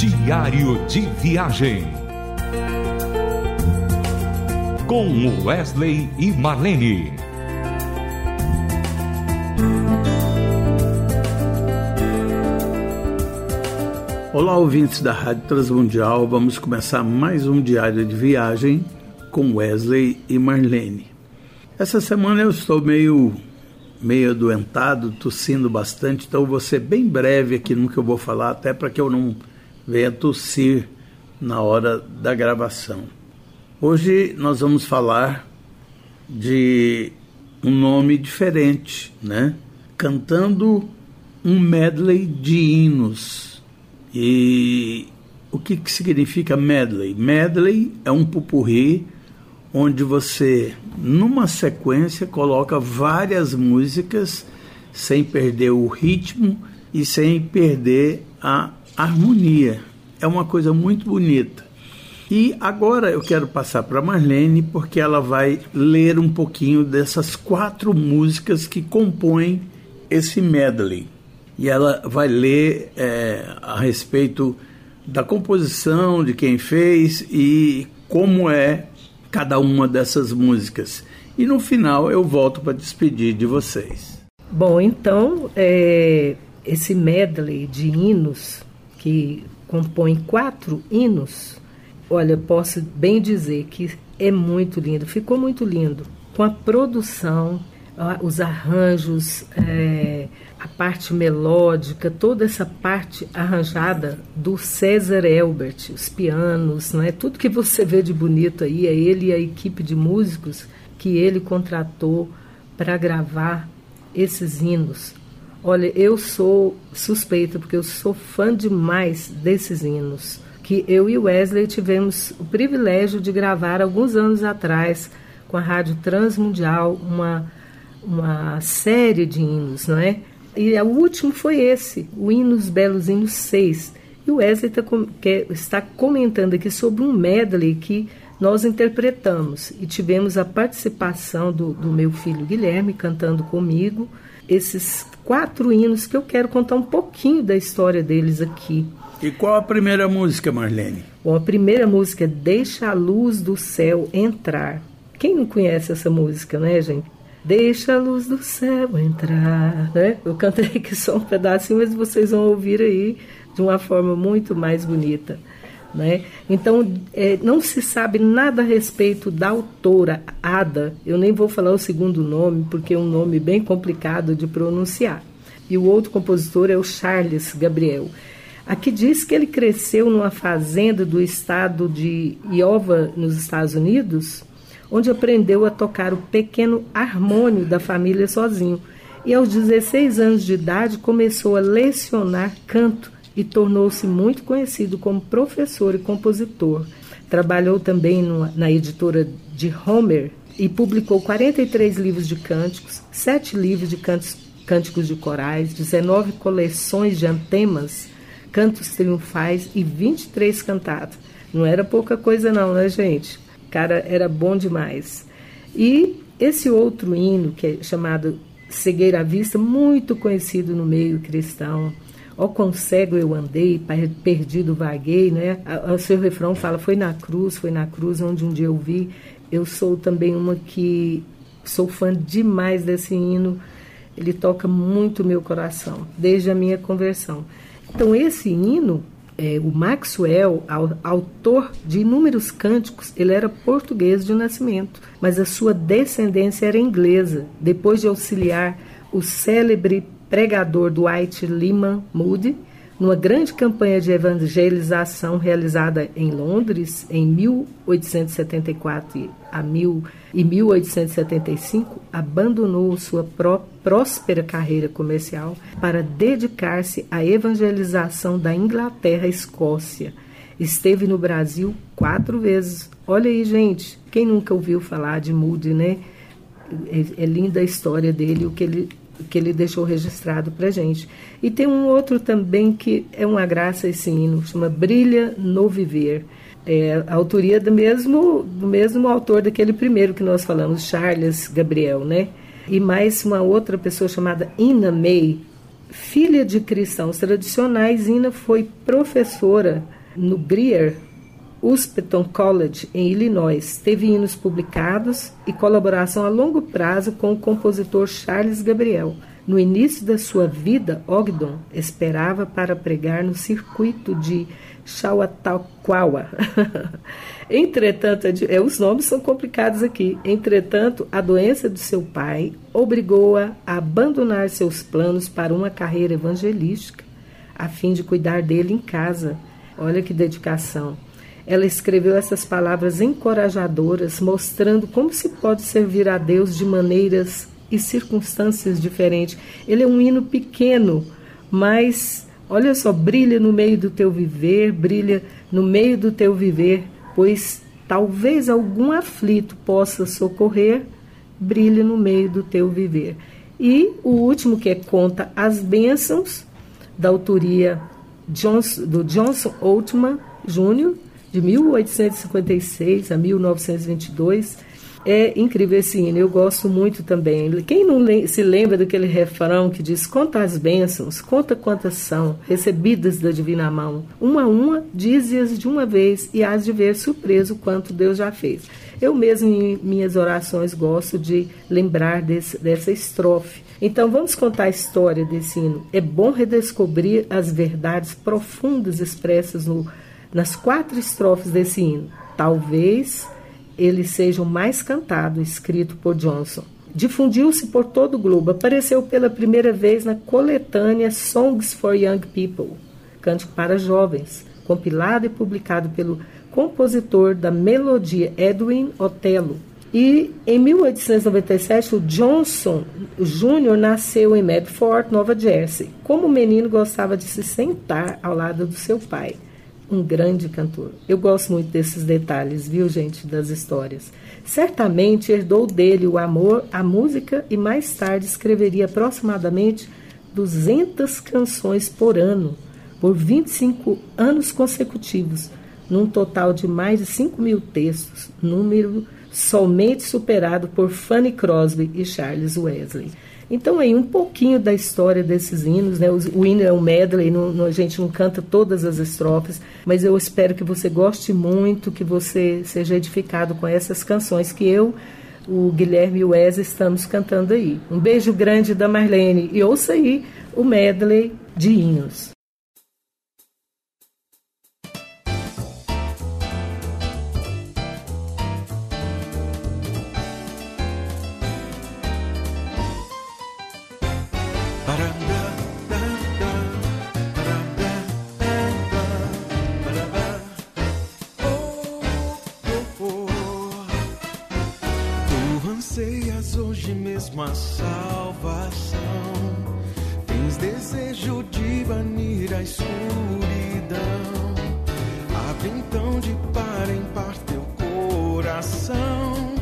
Diário de Viagem. Com Wesley e Marlene. Olá, ouvintes da Rádio Transmundial. Vamos começar mais um diário de viagem com Wesley e Marlene. Essa semana eu estou meio meio adoentado, tossindo bastante, então vou ser bem breve aqui no que eu vou falar, até para que eu não venha tossir na hora da gravação. Hoje nós vamos falar de um nome diferente, né? Cantando um medley de hinos. E o que, que significa medley? Medley é um pupurri onde você, numa sequência, coloca várias músicas sem perder o ritmo e sem perder a harmonia. É uma coisa muito bonita. E agora eu quero passar para Marlene, porque ela vai ler um pouquinho dessas quatro músicas que compõem esse medley. E ela vai ler é, a respeito da composição, de quem fez e como é cada uma dessas músicas. E no final eu volto para despedir de vocês. Bom, então, é, esse medley de hinos, que compõe quatro hinos, olha, posso bem dizer que é muito lindo, ficou muito lindo. Com a produção, os arranjos, é, a parte melódica, toda essa parte arranjada do César Elbert, os pianos, né? tudo que você vê de bonito aí, é ele e a equipe de músicos que ele contratou para gravar esses hinos. Olha, eu sou suspeita porque eu sou fã demais desses hinos que eu e Wesley tivemos o privilégio de gravar alguns anos atrás com a Rádio Transmundial uma uma série de hinos, não é? E o último foi esse, o Hinos Belos Hinos 6. E o Wesley tá, está comentando aqui sobre um medley que nós interpretamos e tivemos a participação do, do meu filho Guilherme cantando comigo esses quatro hinos que eu quero contar um pouquinho da história deles aqui. E qual a primeira música, Marlene? Bom, a primeira música é Deixa a Luz do Céu Entrar. Quem não conhece essa música, né, gente? Deixa a luz do céu entrar. Né? Eu cantei aqui só um pedacinho, mas vocês vão ouvir aí de uma forma muito mais bonita. Né? Então, é, não se sabe nada a respeito da autora, Ada. Eu nem vou falar o segundo nome, porque é um nome bem complicado de pronunciar. E o outro compositor é o Charles Gabriel. Aqui diz que ele cresceu numa fazenda do estado de Iowa, nos Estados Unidos, onde aprendeu a tocar o pequeno harmônio da família sozinho. E aos 16 anos de idade começou a lecionar canto e tornou-se muito conhecido como professor e compositor. Trabalhou também na editora de Homer e publicou 43 livros de cânticos, 7 livros de cantos, cânticos de corais, 19 coleções de antemas, cantos triunfais e 23 cantatas. Não era pouca coisa não, né, gente? cara era bom demais. E esse outro hino, que é chamado Cegueira à Vista, muito conhecido no meio cristão. Ó quão cego eu andei, perdido vaguei, né? O seu refrão fala, foi na cruz, foi na cruz onde um dia eu vi. Eu sou também uma que sou fã demais desse hino. Ele toca muito meu coração, desde a minha conversão. Então, esse hino é, o Maxwell, autor de inúmeros cânticos, ele era português de nascimento, mas a sua descendência era inglesa. Depois de auxiliar o célebre pregador Dwight Lyman Moody, numa grande campanha de evangelização realizada em Londres em 1874 a mil, e 1875, abandonou sua pró próspera carreira comercial para dedicar-se à evangelização da Inglaterra e Escócia. Esteve no Brasil quatro vezes. Olha aí, gente, quem nunca ouviu falar de Moody, né? É, é linda a história dele, o que ele que ele deixou registrado para gente. E tem um outro também que é uma graça esse hino, chama Brilha no Viver. É a autoria do mesmo, do mesmo autor daquele primeiro que nós falamos, Charles Gabriel, né? E mais uma outra pessoa chamada Ina May. Filha de cristãos tradicionais, Ina foi professora no Greer Uspeton College, em Illinois. Teve hinos publicados e colaboração a longo prazo com o compositor Charles Gabriel. No início da sua vida, Ogdon esperava para pregar no circuito de Chautauqua. Entretanto, é, os nomes são complicados aqui. Entretanto, a doença do seu pai obrigou-a a abandonar seus planos para uma carreira evangelística, a fim de cuidar dele em casa. Olha que dedicação. Ela escreveu essas palavras encorajadoras, mostrando como se pode servir a Deus de maneiras e circunstâncias diferentes. Ele é um hino pequeno, mas olha só, brilha no meio do teu viver, brilha no meio do teu viver, pois talvez algum aflito possa socorrer, brilhe no meio do teu viver. E o último que é conta as bênçãos, da autoria Johnson, do Johnson Altman Jr., de 1856 a 1922. É incrível esse hino, eu gosto muito também. Quem não se lembra daquele refrão que diz: Conta as bênçãos, conta quantas são, recebidas da divina mão. Uma a uma, dize-as de uma vez e hás de ver surpreso quanto Deus já fez. Eu mesmo, em minhas orações, gosto de lembrar desse, dessa estrofe. Então, vamos contar a história desse hino. É bom redescobrir as verdades profundas expressas no nas quatro estrofes desse hino. Talvez ele seja o mais cantado, escrito por Johnson. Difundiu-se por todo o globo, apareceu pela primeira vez na coletânea Songs for Young People, Cântico para Jovens, compilado e publicado pelo compositor da melodia Edwin Otelo. E em 1897, o Johnson Jr. nasceu em Medford, Nova Jersey. Como menino, gostava de se sentar ao lado do seu pai um grande cantor. Eu gosto muito desses detalhes, viu, gente, das histórias. Certamente herdou dele o amor à música e mais tarde escreveria aproximadamente 200 canções por ano, por 25 anos consecutivos, num total de mais de 5 mil textos, número somente superado por Fanny Crosby e Charles Wesley. Então, aí, um pouquinho da história desses hinos, né? O hino é um medley, não, não, a gente não canta todas as estrofes, mas eu espero que você goste muito, que você seja edificado com essas canções que eu, o Guilherme e o Wes estamos cantando aí. Um beijo grande da Marlene e ouça aí o medley de hinos. Uma salvação. Tens desejo de banir a escuridão. Abre então de par em par teu coração.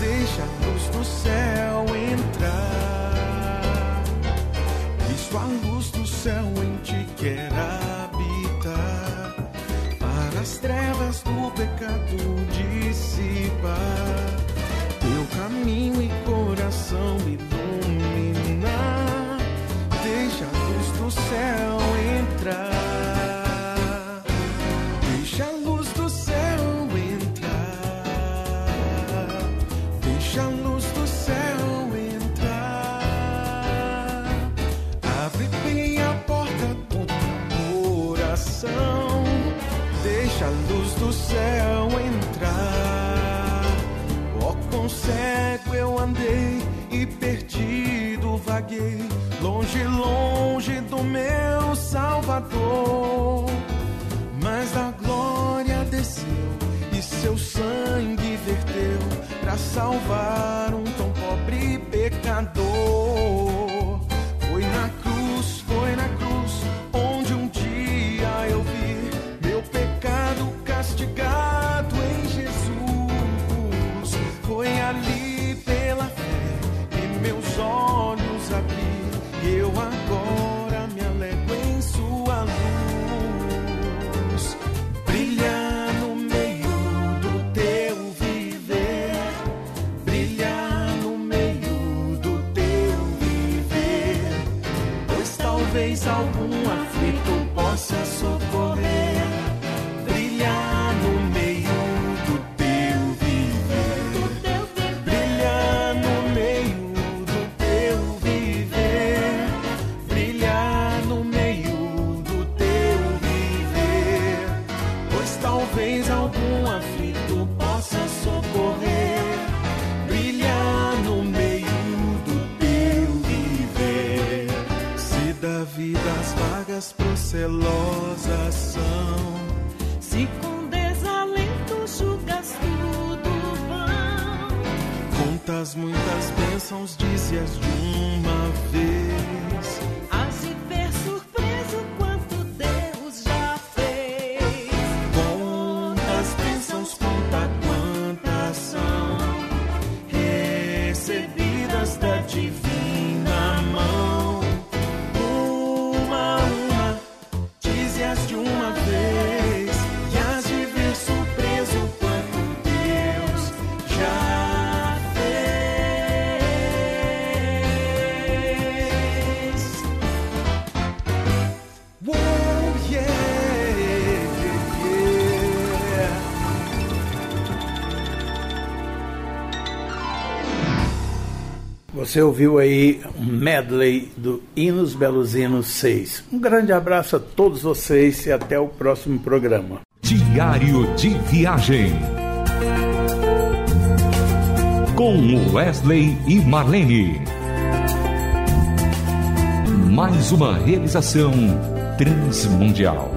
Deixa a luz do céu entrar. Cristo, a luz do céu em ti quer habitar. Para as trevas do pecado dissipar. Andei e perdido vaguei, longe, longe do meu Salvador. Mas a glória desceu e seu sangue verteu para salvar um tão pobre pecador. Foi na cruz, eu agora zelosas são. Se com desalento julgas tudo vão, Contas muitas bênçãos, dize-as de Você ouviu aí um medley do Hinos Belos Hinos 6. Um grande abraço a todos vocês e até o próximo programa. Diário de Viagem. Com Wesley e Marlene. Mais uma realização transmundial.